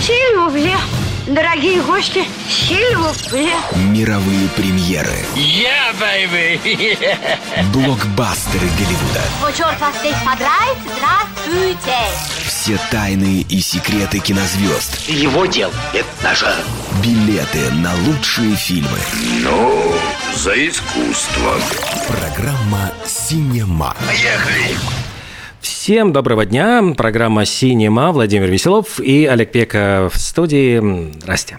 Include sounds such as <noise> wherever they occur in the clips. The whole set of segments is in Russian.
Сильвупле. Дорогие гости, сильвупле. Мировые премьеры. Yeah, baby! <laughs> Блокбастеры Голливуда. О, черт вас здесь подрает, здравствуйте! Все тайны и секреты кинозвезд. Его дел – это наше. Билеты на лучшие фильмы. Ну, за искусство. Программа «Синема». Поехали! Всем доброго дня. Программа «Синема». Владимир Веселов и Олег Пека в студии. Здрасте.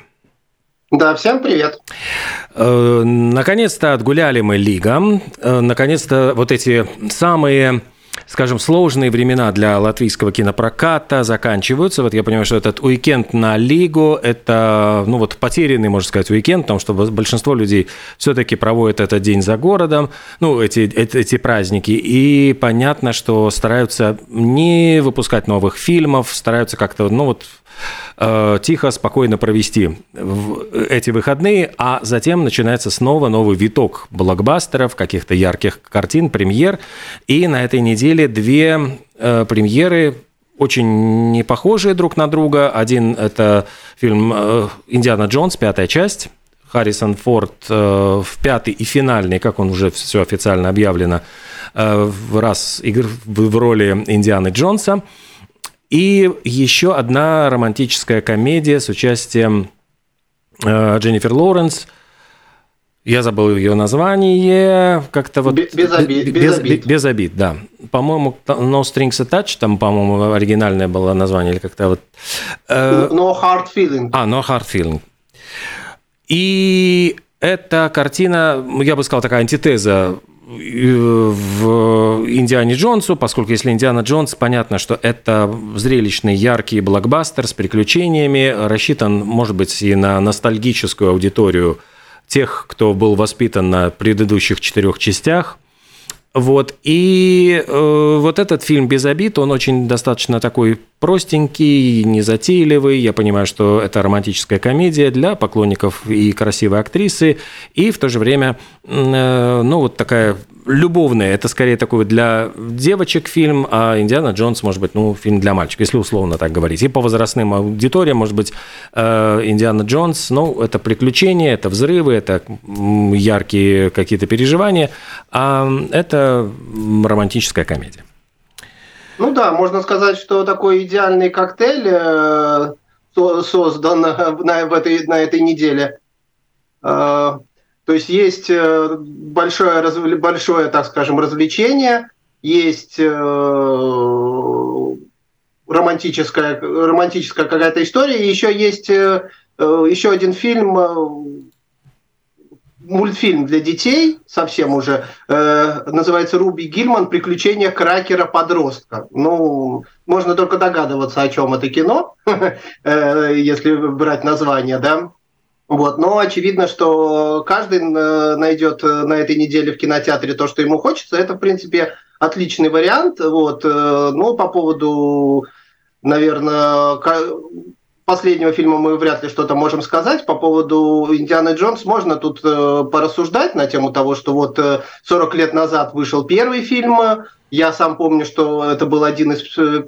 Да, всем привет. Э, Наконец-то отгуляли мы лигам. Э, Наконец-то вот эти самые скажем, сложные времена для латвийского кинопроката заканчиваются. Вот я понимаю, что этот уикенд на Лигу – это, ну вот, потерянный, можно сказать, уикенд, потому что большинство людей все-таки проводят этот день за городом, ну, эти, эти, эти праздники, и понятно, что стараются не выпускать новых фильмов, стараются как-то, ну, вот, тихо, спокойно провести эти выходные, а затем начинается снова новый виток блокбастеров, каких-то ярких картин, премьер. И на этой неделе две э, премьеры очень не похожие друг на друга. Один – это фильм э, «Индиана Джонс», пятая часть, Харрисон Форд в пятый и финальный, как он уже все официально объявлено, в раз игр в роли Индианы Джонса – и еще одна романтическая комедия с участием э, Дженнифер Лоуренс. Я забыл ее название, как-то вот... Без, без, обид, без, без обид. Без обид, да. По-моему, No Strings Attached, там, по-моему, оригинальное было название, или как-то вот... Э... No Hard Feeling. А, No Hard Feeling. И эта картина, я бы сказал, такая антитеза в Индиане Джонсу, поскольку если Индиана Джонс, понятно, что это зрелищный, яркий блокбастер с приключениями, рассчитан, может быть, и на ностальгическую аудиторию тех, кто был воспитан на предыдущих четырех частях. Вот, и э, вот этот фильм «Без обид», он очень достаточно такой простенький, незатейливый. Я понимаю, что это романтическая комедия для поклонников и красивой актрисы, и в то же время, э, ну, вот такая любовная. Это скорее такой для девочек фильм, а «Индиана Джонс», может быть, ну, фильм для мальчиков, если условно так говорить. И по возрастным аудиториям, может быть, э, «Индиана Джонс», ну, это приключения, это взрывы, это яркие какие-то переживания, а это романтическая комедия. Ну да, можно сказать, что такой идеальный коктейль э, создан на, в этой, на этой неделе. Э, то есть есть э, большое, большое, так скажем, развлечение, есть романтическая, романтическая какая-то история, и еще есть еще один фильм мультфильм для детей, совсем уже, э, называется «Руби Гильман. Приключения кракера-подростка». Ну, можно только догадываться, о чем это кино, <laughs> э, если брать название, да. Вот, но очевидно, что каждый э, найдет э, на этой неделе в кинотеатре то, что ему хочется. Это, в принципе, отличный вариант. Вот, э, но по поводу, наверное, последнего фильма мы вряд ли что-то можем сказать. По поводу Индианы Джонс можно тут порассуждать на тему того, что вот э, 40 лет назад вышел первый фильм. Я сам помню, что это был один из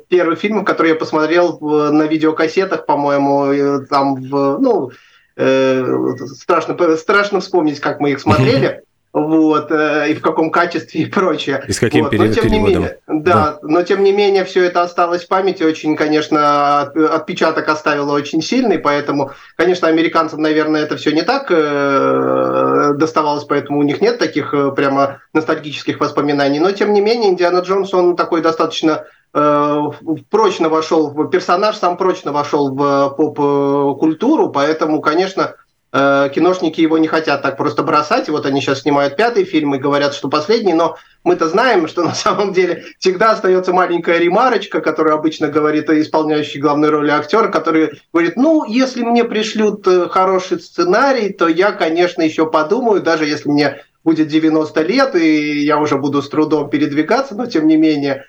первых фильмов, который я посмотрел на видеокассетах, по-моему, там в, ну, страшно, страшно вспомнить, как мы их смотрели <laughs> вот, э, и в каком качестве и прочее. И с каким вот. пере- но, тем не менее, да, Да. но тем не менее все это осталось в памяти, очень, конечно, от- отпечаток оставило очень сильный, поэтому, конечно, американцам, наверное, это все не так э, доставалось, поэтому у них нет таких э, прямо ностальгических воспоминаний, но тем не менее Индиана Джонс, он такой достаточно э, прочно вошел, в персонаж сам прочно вошел в поп-культуру, поэтому, конечно, э, киношники его не хотят так просто бросать. И вот они сейчас снимают пятый фильм и говорят, что последний, но мы-то знаем, что на самом деле всегда остается маленькая ремарочка, которую обычно говорит исполняющий главную роль актер, который говорит, ну, если мне пришлют э, хороший сценарий, то я, конечно, еще подумаю, даже если мне будет 90 лет, и я уже буду с трудом передвигаться, но тем не менее, э,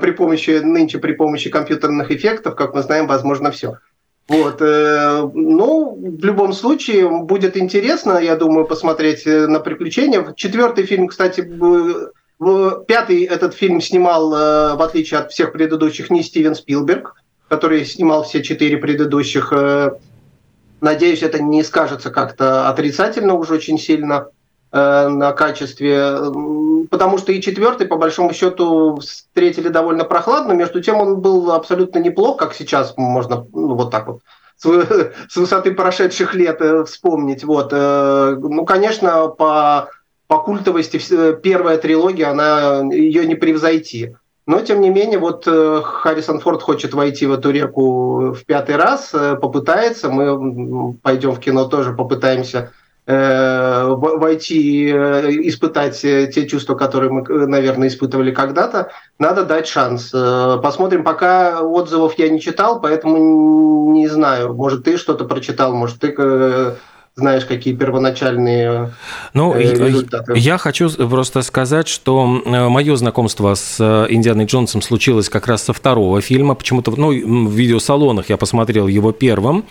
при помощи, нынче при помощи компьютерных эффектов, как мы знаем, возможно все. Вот, э, ну, в любом случае, будет интересно, я думаю, посмотреть э, на приключения. Четвертый фильм, кстати, пятый этот фильм снимал, э, в отличие от всех предыдущих, не Стивен Спилберг, который снимал все четыре предыдущих. Надеюсь, это не скажется как-то отрицательно уже очень сильно на качестве, потому что и четвертый, по большому счету, встретили довольно прохладно. Между тем, он был абсолютно неплох, как сейчас можно ну, вот так вот с <laughs> высоты прошедших лет э, вспомнить. Вот. Э, ну, конечно, по, по культовости первая трилогия, она, ее не превзойти. Но, тем не менее, вот э, Харрисон Форд хочет войти в эту реку в пятый раз, попытается. Мы пойдем в кино тоже попытаемся Э, войти, э, испытать те чувства, которые мы, наверное, испытывали когда-то, надо дать шанс. Э, посмотрим, пока отзывов я не читал, поэтому не знаю, может, ты что-то прочитал, может, ты знаешь, какие первоначальные ну, э, результаты. Я хочу просто сказать, что э, мое знакомство с э, Индианой Джонсом случилось как раз со второго фильма. Почему-то ну, в видеосалонах я посмотрел его первым.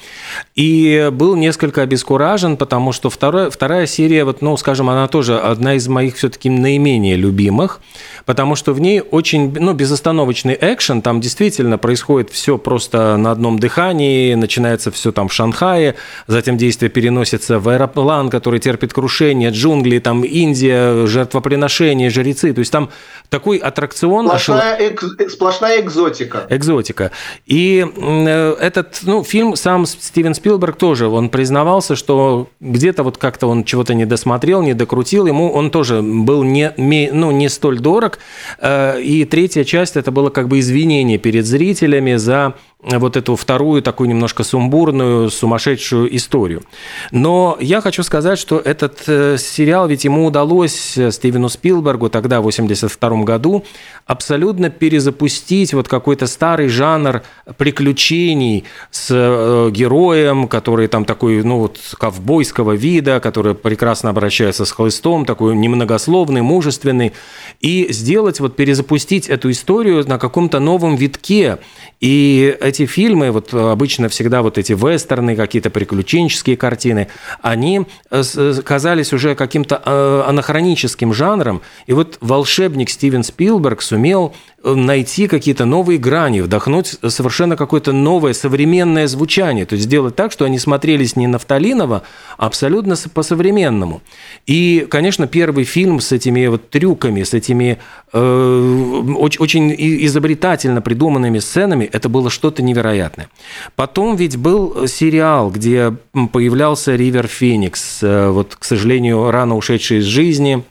И был несколько обескуражен, потому что вторая, вторая серия, вот, ну, скажем, она тоже одна из моих все-таки наименее любимых, потому что в ней очень ну, безостановочный экшен. Там действительно происходит все просто на одном дыхании, начинается все там в Шанхае, затем действие переносится переносится в аэроплан, который терпит крушение, джунгли, там Индия, жертвоприношения, жрецы. То есть там такой аттракцион. Сплошная, эк, сплошная экзотика. Экзотика. И э, этот ну, фильм сам Стивен Спилберг тоже, он признавался, что где-то вот как-то он чего-то не досмотрел, не докрутил, ему он тоже был не, ну, не столь дорог. Э, и третья часть это было как бы извинение перед зрителями за вот эту вторую такую немножко сумбурную, сумасшедшую историю. Но я хочу сказать, что этот э, сериал, ведь ему удалось э, Стивену Спилбергу тогда, в 82 году, абсолютно перезапустить вот какой-то старый жанр приключений с э, героем, который там такой, ну вот, ковбойского вида, который прекрасно обращается с хлыстом, такой немногословный, мужественный, и сделать, вот перезапустить эту историю на каком-то новом витке. И эти фильмы, вот обычно всегда вот эти вестерны, какие-то приключенческие картины, они э, э, казались уже каким-то э, анахроническим жанром. И вот волшебник Стивен Спилберг сумел найти какие-то новые грани, вдохнуть совершенно какое-то новое современное звучание, то есть сделать так, что они смотрелись не нафталиново, а абсолютно по-современному. И, конечно, первый фильм с этими вот трюками, с этими э, очень, очень изобретательно придуманными сценами, это было что-то невероятное. Потом ведь был сериал, где появлялся Ривер Феникс, э, вот, к сожалению, рано ушедший из жизни,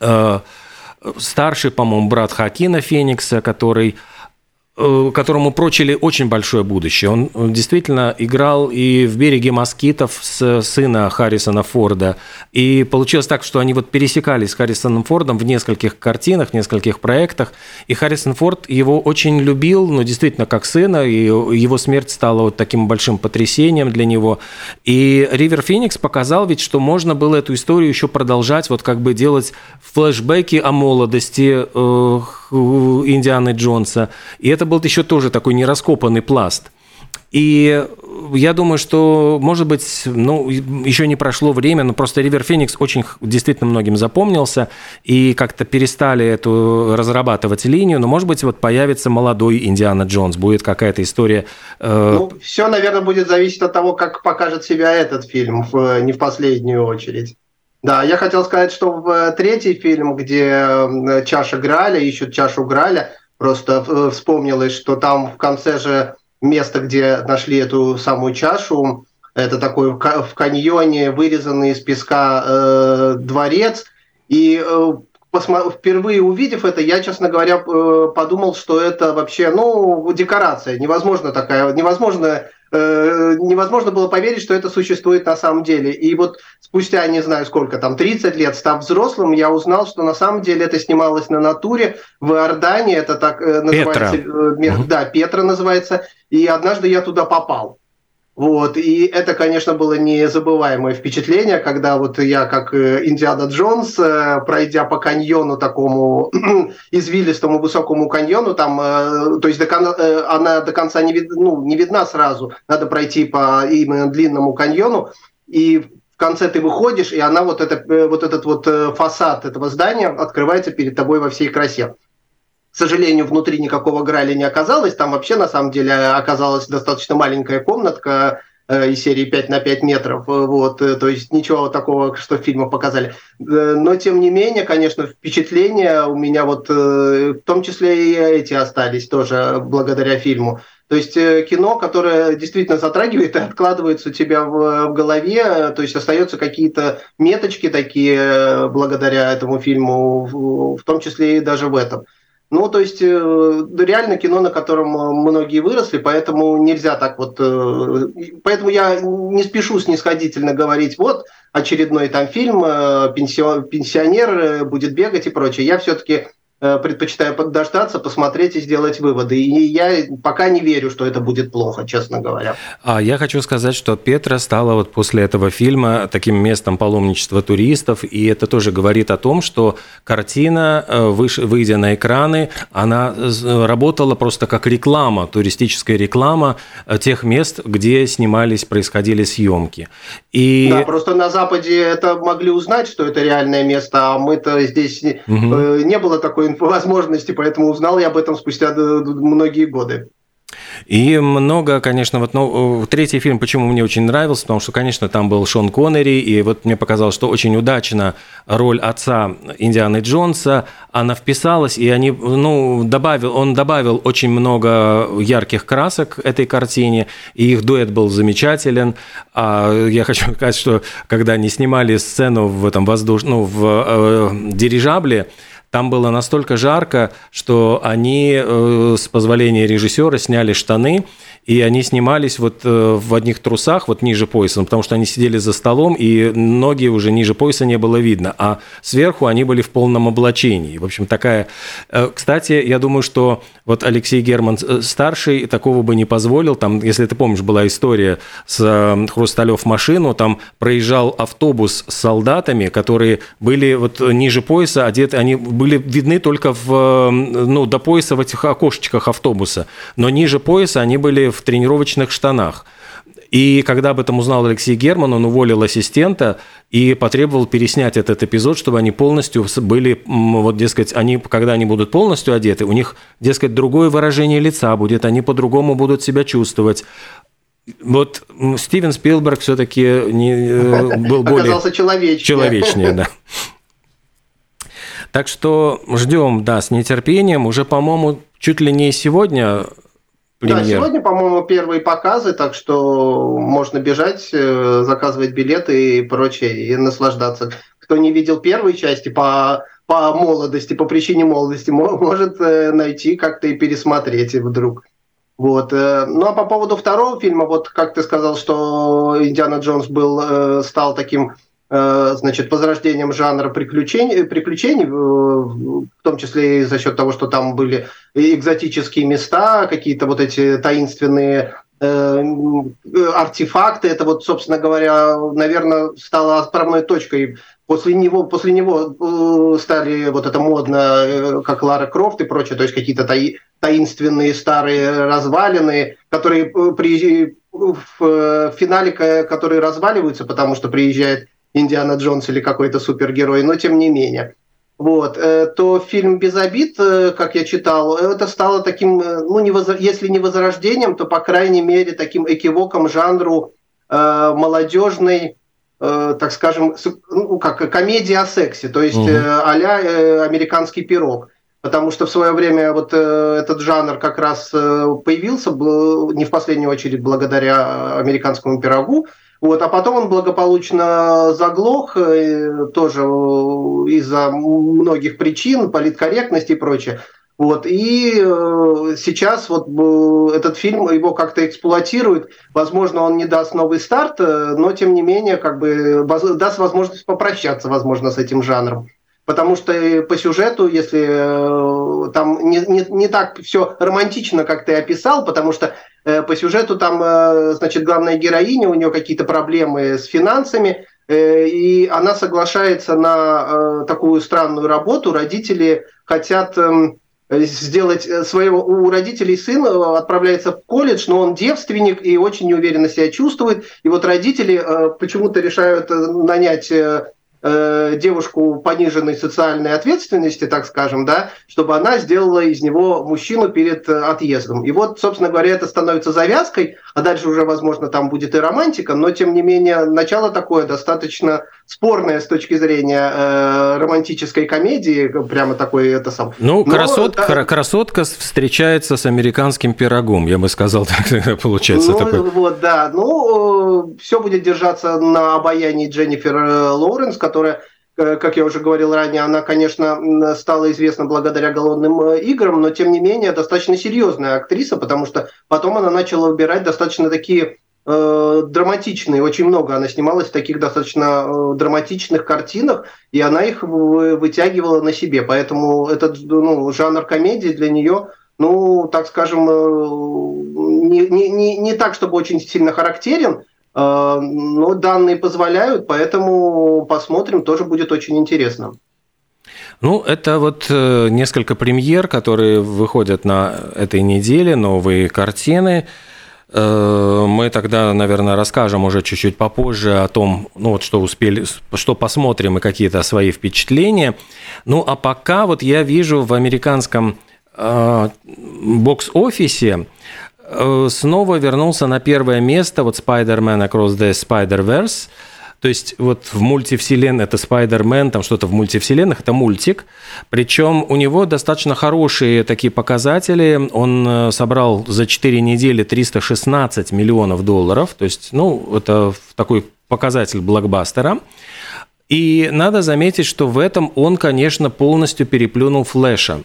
э, старший, по-моему, брат Хакина Феникса, который которому прочили очень большое будущее. Он действительно играл и в «Береге москитов» с сына Харрисона Форда. И получилось так, что они вот пересекались с Харрисоном Фордом в нескольких картинах, нескольких проектах. И Харрисон Форд его очень любил, ну, действительно, как сына. И его смерть стала вот таким большим потрясением для него. И Ривер Феникс показал ведь, что можно было эту историю еще продолжать, вот как бы делать флешбеки о молодости э, Индианы Джонса. И это был еще тоже такой нераскопанный пласт. И я думаю, что, может быть, ну, еще не прошло время, но просто Ривер Феникс очень действительно многим запомнился, и как-то перестали эту разрабатывать линию, но, может быть, вот появится молодой Индиана Джонс, будет какая-то история. Э... Ну, все, наверное, будет зависеть от того, как покажет себя этот фильм, в, не в последнюю очередь. Да, я хотел сказать, что в э, третий фильм, где чаша Граля, ищут чашу Граля, просто э, вспомнилось, что там в конце же место, где нашли эту самую чашу, это такой в каньоне вырезанный из песка э, дворец, и э, впервые увидев это, я, честно говоря, э, подумал, что это вообще, ну, декорация, невозможно такая, невозможно Э, невозможно было поверить, что это существует на самом деле. И вот спустя, не знаю сколько, там 30 лет, став взрослым, я узнал, что на самом деле это снималось на натуре в Иордании, это так э, называется, Петра. Э, да, Петра называется, и однажды я туда попал. Вот, и это, конечно, было незабываемое впечатление, когда вот я, как э, Индиана Джонс, э, пройдя по каньону такому <clears throat> извилистому высокому каньону, там, э, то есть до, она до конца не, вид, ну, не видна сразу, надо пройти по именно длинному каньону, и в конце ты выходишь, и она вот, это, вот этот вот фасад этого здания открывается перед тобой во всей красе сожалению, внутри никакого Граля не оказалось. Там вообще, на самом деле, оказалась достаточно маленькая комнатка, Э, из серии 5 на 5 метров, э, вот, э, то есть ничего такого, что в фильмах показали. Но, тем не менее, конечно, впечатления у меня вот, в том числе и эти остались тоже благодаря фильму. То есть кино, которое действительно затрагивает и откладывается у тебя в, в голове, то есть остаются какие-то меточки такие благодаря этому фильму, в, в том числе и даже в этом. Ну, то есть, э, реально кино, на котором э, многие выросли, поэтому нельзя так вот... Э, поэтому я не спешу снисходительно говорить, вот, очередной там фильм, пенсионер будет бегать и прочее. Я все-таки предпочитаю подождаться, посмотреть и сделать выводы. И я пока не верю, что это будет плохо, честно говоря. А я хочу сказать, что Петра стала вот после этого фильма таким местом паломничества туристов, и это тоже говорит о том, что картина, э, выйдя на экраны, она работала просто как реклама, туристическая реклама э, тех мест, где снимались, происходили съемки. И... Да, просто на Западе это могли узнать, что это реальное место, а мы-то здесь угу. не было такой возможности, поэтому узнал я об этом спустя многие годы. И много, конечно, вот ну, третий фильм, почему мне очень нравился, потому что, конечно, там был Шон Коннери, и вот мне показалось, что очень удачно роль отца Индианы Джонса, она вписалась, и они, ну, добавил, он добавил очень много ярких красок этой картине, и их дуэт был замечателен. А я хочу <laughs> сказать, что когда они снимали сцену в этом воздушном, ну, в э, дирижабле, там было настолько жарко, что они, э, с позволения режиссера, сняли штаны, и они снимались вот э, в одних трусах, вот ниже пояса, потому что они сидели за столом, и ноги уже ниже пояса не было видно, а сверху они были в полном облачении. В общем, такая... Э, кстати, я думаю, что вот Алексей Герман старший такого бы не позволил. Там, если ты помнишь, была история с Хрусталев машину, там проезжал автобус с солдатами, которые были вот ниже пояса одеты, они были видны только в, ну, до пояса в этих окошечках автобуса, но ниже пояса они были в тренировочных штанах. И когда об этом узнал Алексей Герман, он уволил ассистента и потребовал переснять этот эпизод, чтобы они полностью были, вот, дескать, они, когда они будут полностью одеты, у них, дескать, другое выражение лица будет, они по-другому будут себя чувствовать. Вот Стивен Спилберг все-таки не, э, был более... человечнее. Человечнее, да. Так что ждем, да, с нетерпением. Уже, по-моему, чуть ли не сегодня премьер. Да, сегодня, по-моему, первые показы, так что можно бежать, э, заказывать билеты и прочее, и наслаждаться. Кто не видел первой части по, по молодости, по причине молодости, может э, найти как-то и пересмотреть вдруг. Вот. Э, ну а по поводу второго фильма, вот как ты сказал, что Индиана Джонс был, стал таким значит, возрождением жанра приключений, приключений, в том числе и за счет того, что там были экзотические места, какие-то вот эти таинственные э, артефакты. Это вот, собственно говоря, наверное, стало отправной точкой. После него, после него э, стали вот это модно, как Лара Крофт и прочее, то есть какие-то таи, таинственные старые развалины, которые при, в финале, которые разваливаются, потому что приезжает Индиана Джонс или какой-то супергерой, но тем не менее. Вот, э, то фильм «Без обид», э, как я читал, это стало таким, э, ну, не воз... если не возрождением, то, по крайней мере, таким экивоком жанру э, молодежной, э, так скажем, ну, как комедия о сексе, то есть угу. э, а-ля э, американский пирог. Потому что в свое время вот э, этот жанр как раз появился, был, не в последнюю очередь благодаря американскому пирогу, вот, а потом он благополучно заглох, э, тоже из-за многих причин, политкорректности и прочее. Вот, и э, сейчас вот э, этот фильм его как-то эксплуатирует. Возможно, он не даст новый старт, но тем не менее как бы даст возможность попрощаться, возможно, с этим жанром. Потому что по сюжету, если там не, не, не так все романтично, как ты описал, потому что Э, по сюжету там, э, значит, главная героиня, у нее какие-то проблемы с финансами, э, и она соглашается на такую странную работу. Родители хотят эм, сделать своего... У родителей сын отправляется в колледж, но он девственник и очень неуверенно себя чувствует. И вот родители почему-то решают нанять э, девушку пониженной социальной ответственности, так скажем, да, чтобы она сделала из него мужчину перед э, отъездом. И вот, собственно говоря, это становится завязкой, а дальше уже, возможно, там будет и романтика, но, тем не менее, начало такое достаточно спорное с точки зрения э, романтической комедии, прямо такой это сам. Ну, но, красот, да, красотка встречается с американским пирогом, я бы сказал, <laughs> так получается. Ну, такой. вот, да, ну, все будет держаться на обаянии Дженнифер э, Лоуренс, которая э, как я уже говорил ранее, она, конечно, стала известна благодаря голодным э, играм, но тем не менее достаточно серьезная актриса, потому что потом она начала выбирать достаточно такие э, драматичные, очень много она снималась в таких достаточно э, драматичных картинах, и она их вытягивала на себе, поэтому этот ну, жанр комедии для нее ну, так скажем, не, не, не, не так, чтобы очень сильно характерен, но данные позволяют, поэтому посмотрим, тоже будет очень интересно. Ну, это вот э, несколько премьер, которые выходят на этой неделе, новые картины. Э, мы тогда, наверное, расскажем уже чуть-чуть попозже о том, ну вот что успели, что посмотрим и какие-то свои впечатления. Ну, а пока вот я вижу в американском э, бокс-офисе снова вернулся на первое место вот Spider-Man Across the Spider-Verse. То есть вот в мультивселенной это Spider-Man, там что-то в мультивселенных, это мультик. Причем у него достаточно хорошие такие показатели. Он э, собрал за 4 недели 316 миллионов долларов. То есть, ну, это такой показатель блокбастера. И надо заметить, что в этом он, конечно, полностью переплюнул Флэша,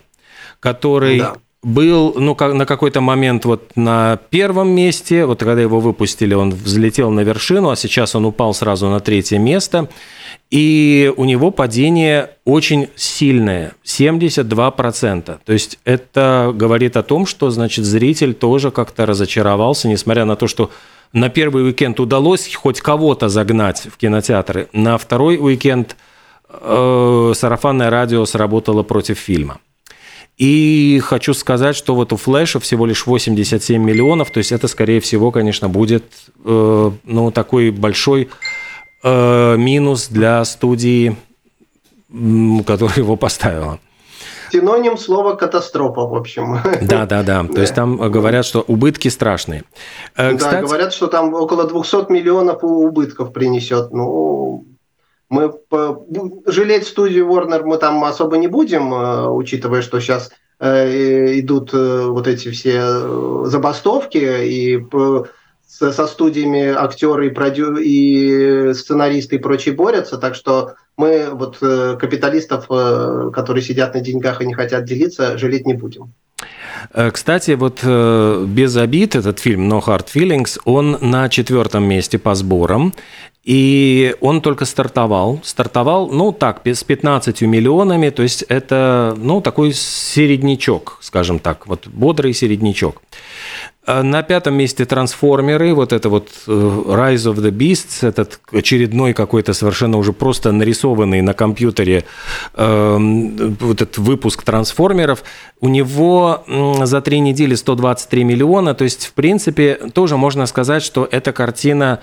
который да был ну, на какой-то момент вот на первом месте, вот когда его выпустили, он взлетел на вершину, а сейчас он упал сразу на третье место. И у него падение очень сильное, 72%. То есть это говорит о том, что, значит, зритель тоже как-то разочаровался, несмотря на то, что на первый уикенд удалось хоть кого-то загнать в кинотеатры, на второй уикенд э, сарафанное радио сработало против фильма. И хочу сказать, что вот у Флэша всего лишь 87 миллионов, то есть это, скорее всего, конечно, будет э, ну, такой большой э, минус для студии, которая его поставила. Синоним слова катастрофа, в общем. <laughs> Да, да, да. То есть там говорят, что убытки страшные. Э, да, Кстати... говорят, что там около 200 миллионов убытков принесет. Ну, мы жалеть студию Warner мы там особо не будем, э, учитывая, что сейчас э, идут э, вот эти все забастовки и со студиями актеры и, продю... и сценаристы и прочие борются, так что мы вот капиталистов, которые сидят на деньгах и не хотят делиться, жалеть не будем. Кстати, вот без обид этот фильм No Hard Feelings, он на четвертом месте по сборам. И он только стартовал. Стартовал, ну так, с 15 миллионами, то есть это, ну, такой середнячок, скажем так, вот бодрый середнячок. А на пятом месте трансформеры, вот это вот э, Rise of the Beasts, этот очередной какой-то совершенно уже просто нарисованный на компьютере э, вот этот выпуск трансформеров, у него за три недели 123 миллиона, то есть в принципе тоже можно сказать, что эта картина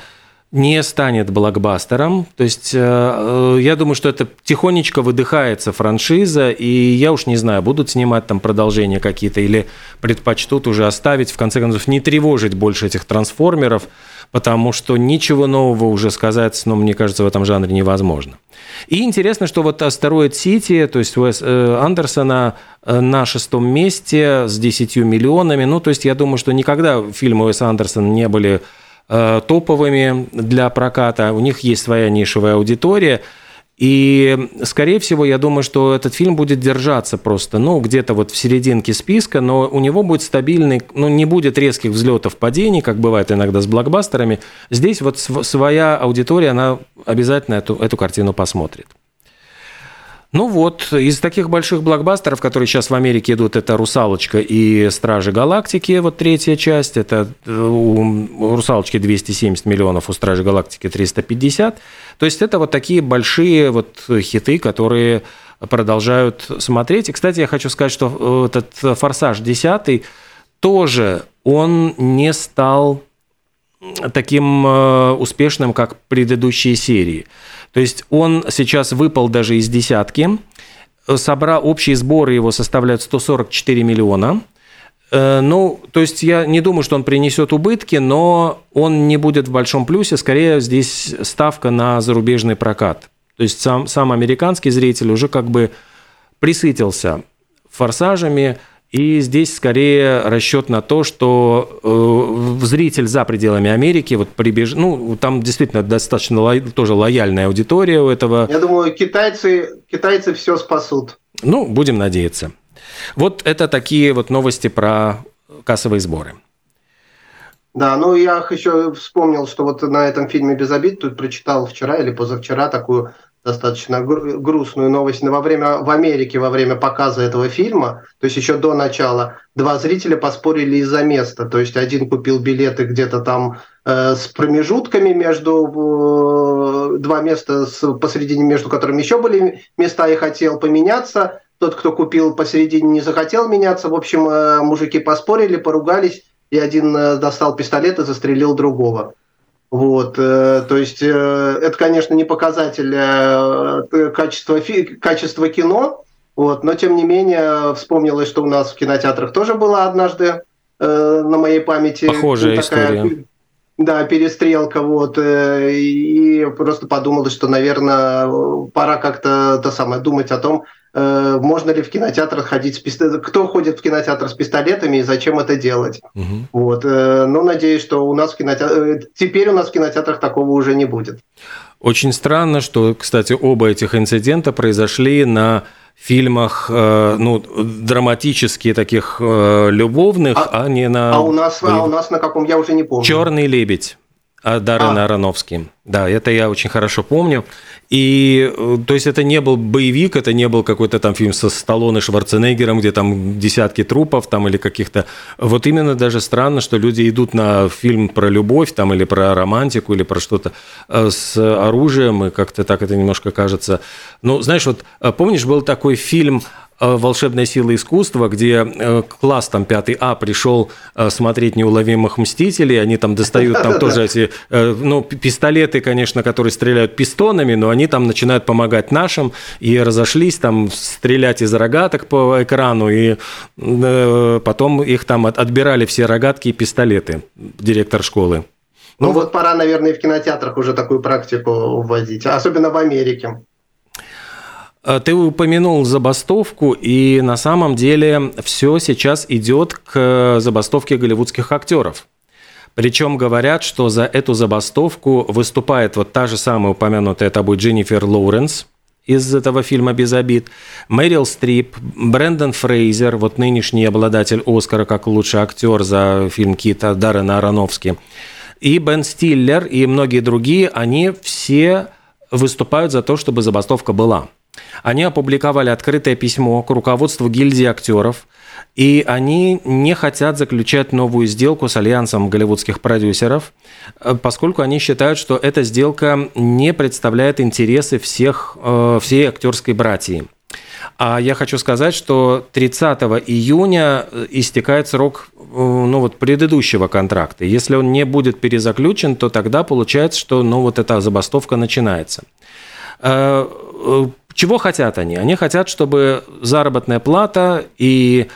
не станет блокбастером. То есть э, я думаю, что это тихонечко выдыхается франшиза, и я уж не знаю, будут снимать там продолжения какие-то или предпочтут уже оставить, в конце концов, не тревожить больше этих трансформеров, потому что ничего нового уже сказать, ну, мне кажется, в этом жанре невозможно. И интересно, что вот «Астероид Сити», то есть Уэс э, Андерсона э, на шестом месте с 10 миллионами. Ну, то есть я думаю, что никогда фильмы Уэса Андерсона не были Э, топовыми для проката, у них есть своя нишевая аудитория, и, скорее всего, я думаю, что этот фильм будет держаться просто, ну, где-то вот в серединке списка, но у него будет стабильный, ну, не будет резких взлетов, падений, как бывает иногда с блокбастерами. Здесь вот своя аудитория, она обязательно эту, эту картину посмотрит. Ну вот, из таких больших блокбастеров, которые сейчас в Америке идут, это «Русалочка» и «Стражи Галактики», вот третья часть. Это э, у «Русалочки» 270 миллионов, у «Стражи Галактики» 350. То есть это вот такие большие вот хиты, которые продолжают смотреть. И, кстати, я хочу сказать, что э, этот «Форсаж 10» тоже, он не стал таким э, успешным, как предыдущие серии. То есть он сейчас выпал даже из десятки. Собра... Общие сборы его составляют 144 миллиона. Э, ну, то есть я не думаю, что он принесет убытки, но он не будет в большом плюсе. Скорее здесь ставка на зарубежный прокат. То есть сам, сам американский зритель уже как бы присытился форсажами, и здесь скорее расчет на то, что э, зритель за пределами Америки вот прибеж... ну там действительно достаточно ло... тоже лояльная аудитория у этого. Я думаю, китайцы китайцы все спасут. Ну, будем надеяться. Вот это такие вот новости про кассовые сборы. Да, ну я еще вспомнил, что вот на этом фильме «Без обид» тут прочитал вчера или позавчера такую достаточно грустную новость. Во время, в Америке во время показа этого фильма, то есть еще до начала, два зрителя поспорили из-за места. То есть один купил билеты где-то там э, с промежутками между э, два места с, посередине, между которыми еще были места и хотел поменяться. Тот, кто купил посередине, не захотел меняться. В общем, э, мужики поспорили, поругались, и один э, достал пистолет и застрелил другого. Вот, э, то есть э, это, конечно, не показатель э, качества, качества кино, вот, но тем не менее вспомнилось, что у нас в кинотеатрах тоже было однажды на моей памяти Похожая такая, история. Да, перестрелка, вот, и просто подумалось, что, наверное, пора как-то то самое думать о том, Э, можно ли в кинотеатр ходить с пистолетами, кто ходит в кинотеатр с пистолетами и зачем это делать. Угу. Вот. Э, но надеюсь, что у нас в кинотеатр... Э, теперь у нас в кинотеатрах такого уже не будет. Очень странно, что, кстати, оба этих инцидента произошли на фильмах, ну, драматически таких любовных, а, а не на... А у нас, а у нас на каком, я уже не помню. Черный лебедь. А Даррен а. Аронофски. Да, это я очень хорошо помню. И, э, то есть, это не был боевик, это не был какой-то там фильм со Сталлоне, Шварценеггером, где там десятки трупов там или каких-то... Вот именно даже странно, что люди идут на фильм про любовь там или про романтику или про что-то э, с оружием, и как-то так это немножко кажется... Ну, знаешь, вот э, помнишь, был такой фильм «Волшебная сила искусства», где э, класс там 5 А пришел э, смотреть «Неуловимых мстителей», они там достают там тоже <laughs> эти, ну, пистолеты, конечно, которые стреляют пистонами, но они там начинают помогать нашим, и разошлись там стрелять из рогаток по экрану, и потом их там отбирали все рогатки и пистолеты, директор школы. Ну, ну вот пора, наверное, в кинотеатрах уже такую практику вводить, особенно в Америке. Э, ты упомянул забастовку, и на самом деле все сейчас идет к забастовке голливудских актеров. Причем говорят, что за эту забастовку выступает вот та же самая упомянутая тобой Дженнифер Лоуренс из этого фильма «Без обид», Мэрил Стрип, Брэндон Фрейзер, вот нынешний обладатель Оскара как лучший актер за фильм Кита Даррена Аронофски, и Бен Стиллер, и многие другие, они все выступают за то, чтобы забастовка была – они опубликовали открытое письмо к руководству гильдии актеров, и они не хотят заключать новую сделку с альянсом голливудских продюсеров, э, поскольку они считают, что эта сделка не представляет интересы всех, э, всей актерской братьи. А я хочу сказать, что 30 июня э, истекает срок ну, вот, предыдущего контракта. Если он не будет перезаключен, то тогда получается, что ну, вот эта забастовка начинается. Чего хотят они? Они хотят, чтобы заработная плата и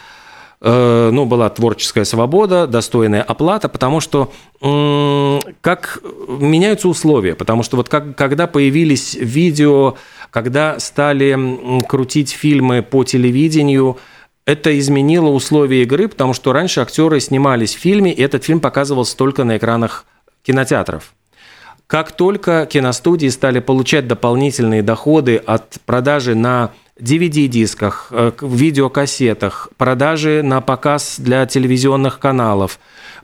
э, ну, была творческая свобода, достойная оплата, потому что как меняются условия, потому что вот как, когда появились видео, когда стали крутить фильмы по телевидению, это изменило условия игры, потому что раньше актеры снимались в фильме, и этот фильм показывался только на экранах кинотеатров. Как только киностудии стали получать дополнительные доходы от продажи на DVD-дисках, э, видеокассетах, продажи на показ для телевизионных каналов,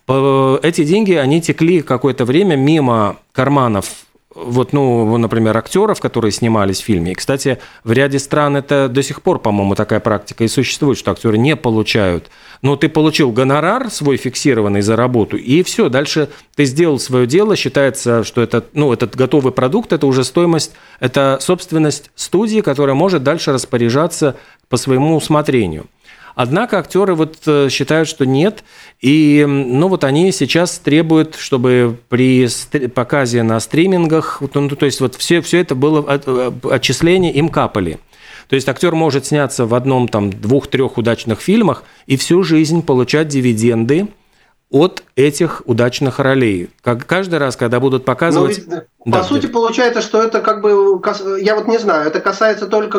эти деньги, они текли какое-то время мимо карманов вот, ну, например, актеров, которые снимались в фильме. И, кстати, в ряде стран это до сих пор, по-моему, такая практика и существует, что актеры не получают. Но ты получил гонорар свой фиксированный за работу, и все, дальше ты сделал свое дело, считается, что это, ну, этот готовый продукт, это уже стоимость, это собственность студии, которая может дальше распоряжаться по своему усмотрению. Однако актеры вот э, считают, что нет. И ну, вот они сейчас требуют, чтобы при показе на стримингах, ну, то есть вот все, все это было э, отчисления им капали. То есть актер может сняться в одном, там, двух-трех удачных фильмах и всю жизнь получать дивиденды от этих удачных ролей. Как каждый раз, когда будут показывать... ведь, да, по сути, получается, что это как бы... Я вот не знаю, это касается только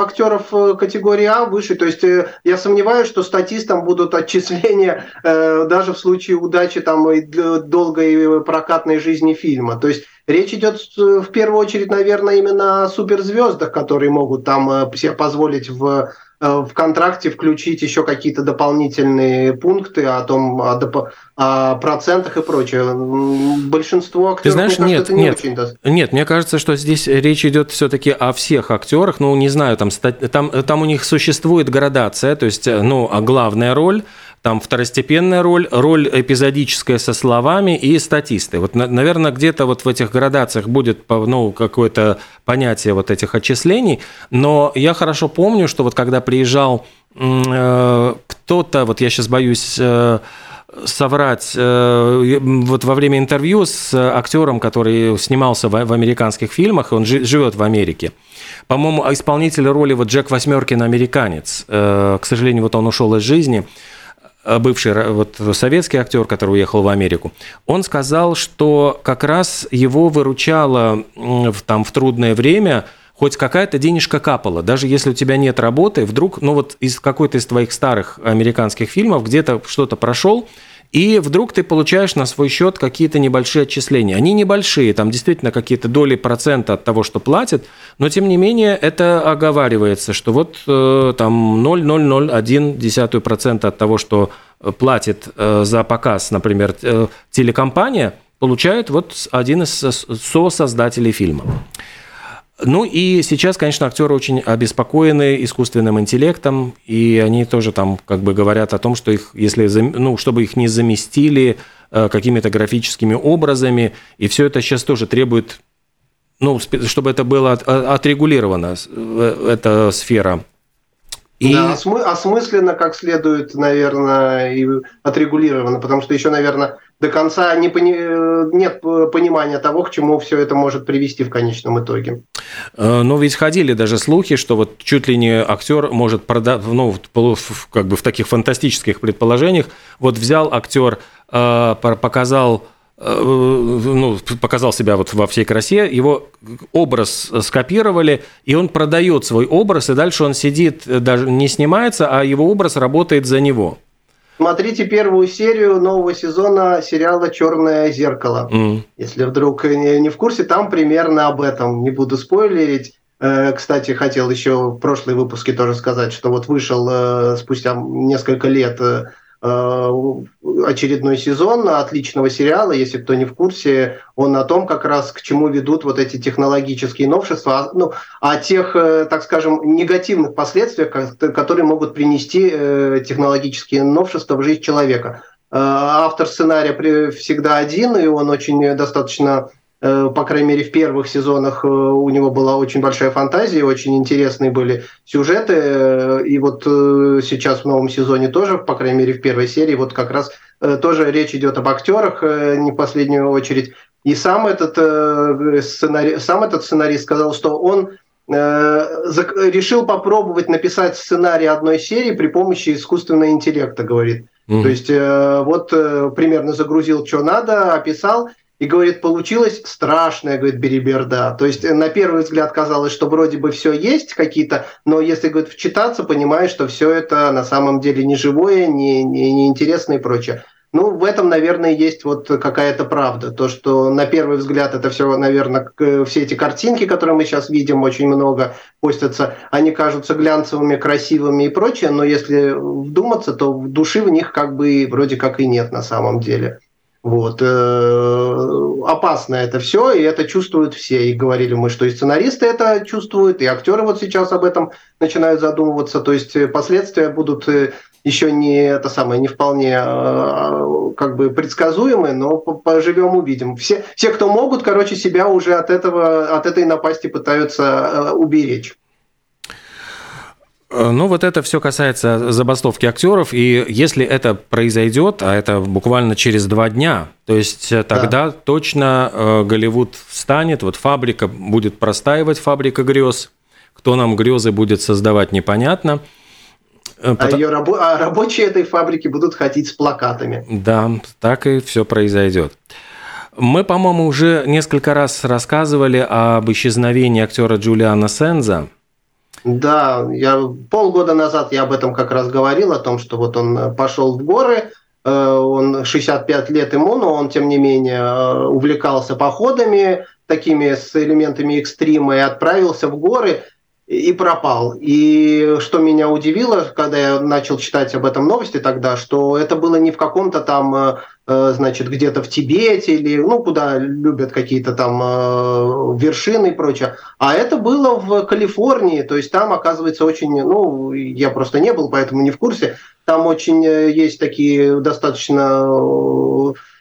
актеров э, категории А выше. То есть э, я сомневаюсь, что статистам будут отчисления э, даже в случае удачи там и долгой прокатной жизни фильма. То есть Речь идет в первую очередь, наверное, именно о суперзвездах, которые могут там себе позволить в в контракте включить еще какие-то дополнительные пункты о том, о, доп... о процентах и прочее. Большинство актеров, Ты знаешь, мне кажется, нет, нет, не очень нет, мне кажется, что здесь речь идет все-таки о всех актерах. Ну, не знаю, там, там, там у них существует градация, то есть, э, ну, а главная роль там второстепенная роль, роль эпизодическая со словами и статисты. Вот, наверное, где-то вот в этих градациях будет ну, какое-то понятие вот этих отчислений, но я хорошо помню, что вот когда приезжал э, кто-то, вот я сейчас боюсь э, соврать, э, вот во время интервью с актером, который снимался в, в американских фильмах, он живет в Америке. По-моему, исполнитель роли вот Джек Восьмеркин американец. Э, к сожалению, вот он ушел из жизни. Э, бывший вот, советский актер, который уехал в Америку, он сказал, что как раз его выручало там, в трудное время хоть какая-то денежка капала. Даже если у тебя нет работы, вдруг, ну вот из какой-то из твоих старых американских фильмов где-то что-то прошел, и вдруг ты получаешь на свой счет какие-то небольшие отчисления. Они небольшие, там действительно какие-то доли процента от того, что платят, но тем не менее это оговаривается, что вот э, там 0,001% от того, что э, платит э, за показ, например, телекомпания, получает вот один из сосоздателей фильма. Ну и сейчас, конечно, актеры очень обеспокоены искусственным интеллектом, и они тоже там как бы говорят о том, что их, если, ну, чтобы их не заместили э, какими-то графическими образами, и все это сейчас тоже требует, ну, чтобы это было отрегулировано, э, эта сфера. И... Да, осмысленно, как следует, наверное, и отрегулировано, потому что еще, наверное, до конца не пони... нет понимания того, к чему все это может привести в конечном итоге. Э, но ведь ходили даже слухи, что вот чуть ли не актер может продать, ну, как бы в таких фантастических предположениях, вот взял актер, э, показал э, ну, показал себя вот во всей красе, его образ скопировали, и он продает свой образ, и дальше он сидит, даже не снимается, а его образ работает за него. Смотрите первую серию нового сезона сериала Черное зеркало. Mm. Если вдруг не в курсе, там примерно об этом. Не буду спойлерить. Э, кстати, хотел еще в прошлые выпуске тоже сказать, что вот вышел э, спустя несколько лет Э, очередной сезон отличного сериала, если кто не в курсе, он о том, как раз к чему ведут вот эти технологические новшества, ну, о тех, э, так скажем, негативных последствиях, которые могут принести э, технологические новшества в жизнь человека. Автор сценария всегда один, и он очень достаточно Э, по крайней мере, в первых сезонах э, у него была очень большая фантазия, очень интересные были сюжеты. Э, и вот сейчас в новом сезоне тоже, по крайней мере, в первой серии, вот как раз тоже речь идет об актерах, не в последнюю очередь. И сам этот, сценари... сам этот сценарист сказал, что он решил попробовать написать сценарий одной серии при помощи искусственного интеллекта, говорит. Mm. То есть вот примерно загрузил, что надо, описал, и говорит, получилось страшная, говорит, бериберда. То есть на первый взгляд казалось, что вроде бы все есть какие-то, но если, говорит, вчитаться, понимаешь, что все это на самом деле не живое, не, не, не интересное и прочее. Ну, в этом, наверное, есть вот какая-то правда. То, что на первый взгляд это все, наверное, все эти картинки, которые мы сейчас видим, очень много постятся, они кажутся глянцевыми, красивыми и прочее, но если вдуматься, то души в них как бы вроде как и нет на самом деле. Вот. Э, опасно это все, и это чувствуют все. И говорили мы, что и сценаристы это чувствуют, и актеры вот сейчас об этом начинают задумываться. То есть э, последствия будут э, еще не это самое, не вполне как бы предсказуемые, но поживем увидим. Все, все, кто могут, короче, себя уже от этого, от этой напасти пытаются уберечь. Э, ну, вот это все касается забастовки актеров, и если это произойдет, а это буквально через два дня, то есть э, тогда да. точно э, Голливуд встанет, вот фабрика будет простаивать, фабрика грез, кто нам грезы будет создавать, непонятно. А, Потом... ее рабо... а рабочие этой фабрики будут ходить с плакатами. Да, так и все произойдет. Мы, по-моему, уже несколько раз рассказывали об исчезновении актера Джулиана Сенза. Да, я полгода назад я об этом как раз говорил, о том, что вот он пошел в горы, э, он 65 лет ему, но он, тем не менее, э, увлекался походами, такими с элементами экстрима, и отправился в горы и пропал. И что меня удивило, когда я начал читать об этом новости тогда, что это было не в каком-то там, э, э, значит, где-то в Тибете или, ну, куда любят какие-то там э, вершины и прочее, а это было в Калифорнии, то есть там, оказывается, очень, ну, я просто не был, поэтому не в курсе, там очень есть такие достаточно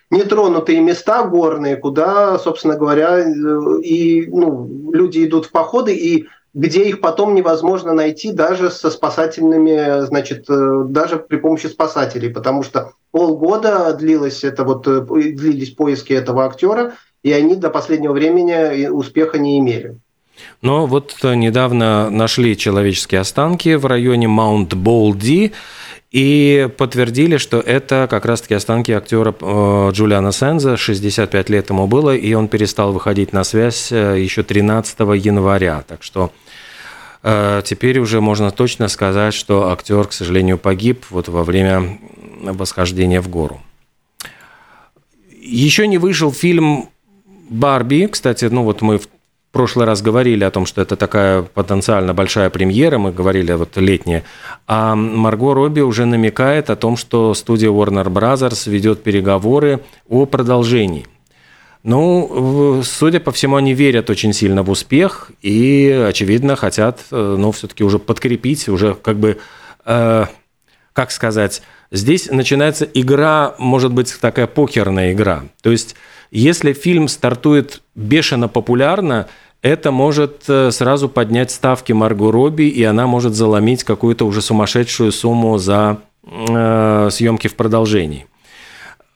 нетронутые места горные, куда, собственно говоря, и ну, люди идут в походы, и где их потом невозможно найти даже со спасательными, значит, э, даже при помощи спасателей, потому что полгода длилось это вот, э, длились поиски этого актера, и они до последнего времени успеха не имели. Но вот недавно нашли человеческие останки в районе Маунт-Болди и подтвердили, что это как раз-таки останки актера э, Джулиана Сенза. 65 лет ему было, и он перестал выходить на связь еще 13 января. Так что Э, теперь уже можно точно сказать, что актер, к сожалению, погиб вот во время восхождения в гору. Еще не вышел фильм «Барби». Кстати, ну вот мы в прошлый раз говорили о том, что это такая потенциально большая премьера, мы говорили вот летняя, а Марго Робби уже намекает о том, что студия Warner Bros. ведет переговоры о продолжении – ну, судя по всему, они верят очень сильно в успех и, очевидно, хотят, э, ну, все-таки уже подкрепить, уже как бы, э, как сказать, здесь начинается игра, может быть, такая покерная игра. То есть, если фильм стартует бешено популярно, это может э, сразу поднять ставки Марго Робби, и она может заломить какую-то уже сумасшедшую сумму за э, съемки в продолжении.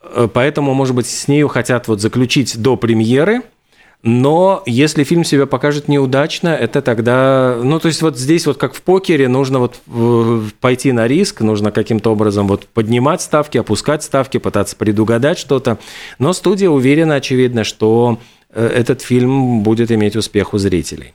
Э, поэтому, может быть, с нею хотят вот заключить до премьеры, но если фильм себя покажет неудачно, это тогда... Ну, то есть вот здесь вот как в покере нужно вот э, пойти на риск, нужно каким-то образом вот поднимать ставки, опускать ставки, пытаться предугадать что-то. Но студия уверена, очевидно, что э, этот фильм будет иметь успех у зрителей.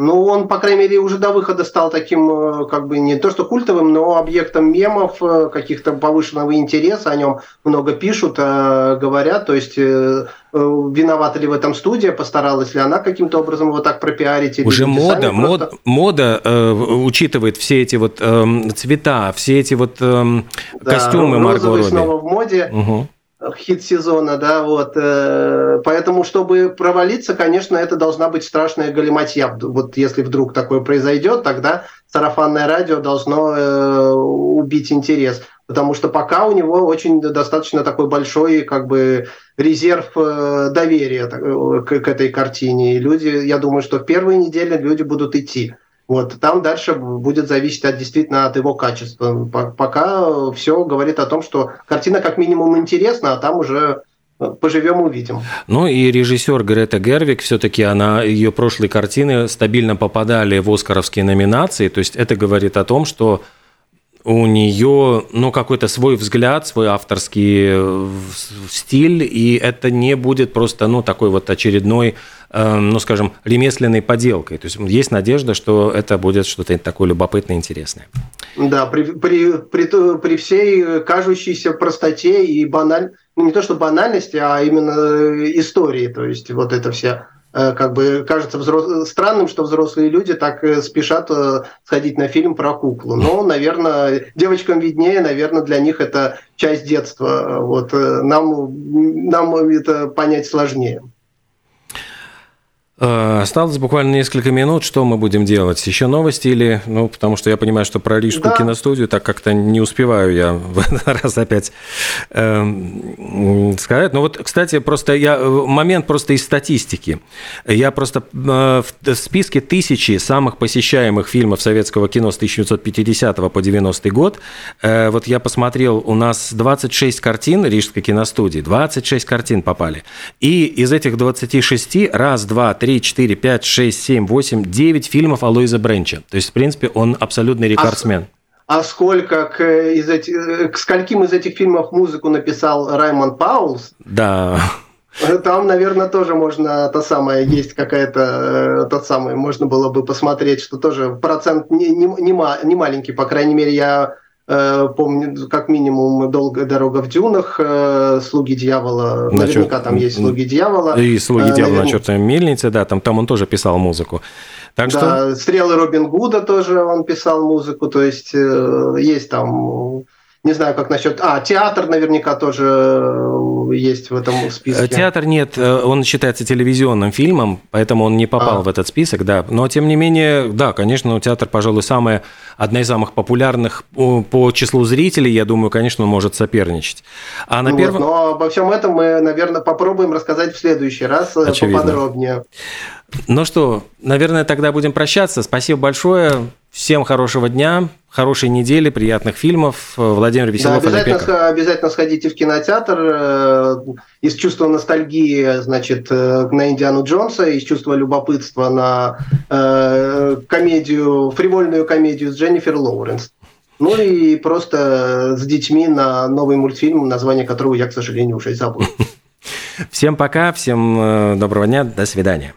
Ну, он, по крайней мере, уже до выхода стал таким, э, как бы, не то что культовым, но объектом мемов, э, каких-то повышенного интереса, о нем много пишут, э, говорят, то есть виновата ли в этом студия, постаралась ли она каким-то образом его так пропиарить? Уже мода, мод, просто... мода э, учитывает все эти вот э, цвета, все эти вот э, да, костюмы Марго Робби. снова в моде. Угу хит сезона, да, вот. Э, поэтому, чтобы провалиться, конечно, это должна быть страшная галиматья. Вот если вдруг такое произойдет, тогда сарафанное радио должно э, убить интерес. Потому что пока у него очень достаточно такой большой как бы резерв э, доверия к этой картине. И люди, я думаю, что в первые недели люди будут идти. Вот, там дальше будет зависеть от, действительно от его качества. Пока все говорит о том, что картина как минимум интересна, а там уже э, поживем увидим. Ну и режиссер Грета Гервик, все-таки она, ее прошлые картины стабильно попадали в оскаровские номинации, то есть это говорит о том, что у нее ну, какой-то свой взгляд, свой авторский э, стиль, и это не будет просто ну, такой вот очередной, э, ну, скажем, ремесленной поделкой. То есть есть надежда, что это будет что-то такое любопытное, интересное. Да, при, при, при, при всей кажущейся простоте и баналь, ну, не то что банальности, а именно истории, то есть вот это вся Э, как бы кажется взрос... странным, что взрослые люди так э, спешат э, сходить на фильм про куклу. Но, наверное, девочкам виднее, наверное, для них это часть детства. Вот нам, нам это понять сложнее. Э, осталось буквально несколько минут. Что мы будем делать? Еще новости или... Ну, потому что я понимаю, что про Рижскую да. киностудию так как-то не успеваю я <laughs> в этот раз опять э, сказать. Ну вот, кстати, просто я... Момент просто из статистики. Я просто э, в списке тысячи самых посещаемых фильмов советского кино с 1950 по 90 год, э, вот я посмотрел, у нас 26 картин Рижской киностудии, 26 картин попали. И из этих 26 раз, два, три, 3, 4, 5, 6, 7, 8, 9 фильмов Алоиза Бренча. То есть, в принципе, он абсолютный рекордсмен. А, а сколько к, из этих, к скольким из этих фильмов музыку написал Раймонд Паулс? Да. Там, наверное, тоже можно, то самое, есть какая-то, э, тот самый, можно было бы посмотреть, что тоже процент не, не, не, не маленький, по крайней мере, я Э, помню, как минимум «Долгая дорога в дюнах», э, «Слуги дьявола», на наверняка чер... там есть «Слуги дьявола». И «Слуги э, дьявола» Наверня... на чертовой мельнице, да, там, там он тоже писал музыку. Так да, что... «Стрелы Робин Гуда» тоже он писал музыку, то есть есть там не знаю, как насчет... А, театр наверняка тоже э, есть в этом списке. Театр нет, э, он считается телевизионным фильмом, поэтому он не попал а. в этот список, да. Но, тем не менее, да, конечно, театр, пожалуй, самая, одна из самых популярных по числу зрителей, я думаю, конечно, он может соперничать. А на ну первом... Вот, но обо всем этом мы, наверное, попробуем рассказать в следующий раз э, Очевидно. поподробнее. Ну что, наверное, тогда будем прощаться. Спасибо большое. Всем хорошего дня, хорошей недели, приятных фильмов. Владимир Веселов. Да, обязательно, обязательно сходите в кинотеатр. Э, из чувства ностальгии, значит, э, на Индиану Джонса, из чувства любопытства на э, комедию, фривольную комедию с Дженнифер Лоуренс. Ну и просто с детьми на новый мультфильм, название которого я, к сожалению, уже забыл. <laughs> Всем пока, всем доброго дня, до свидания.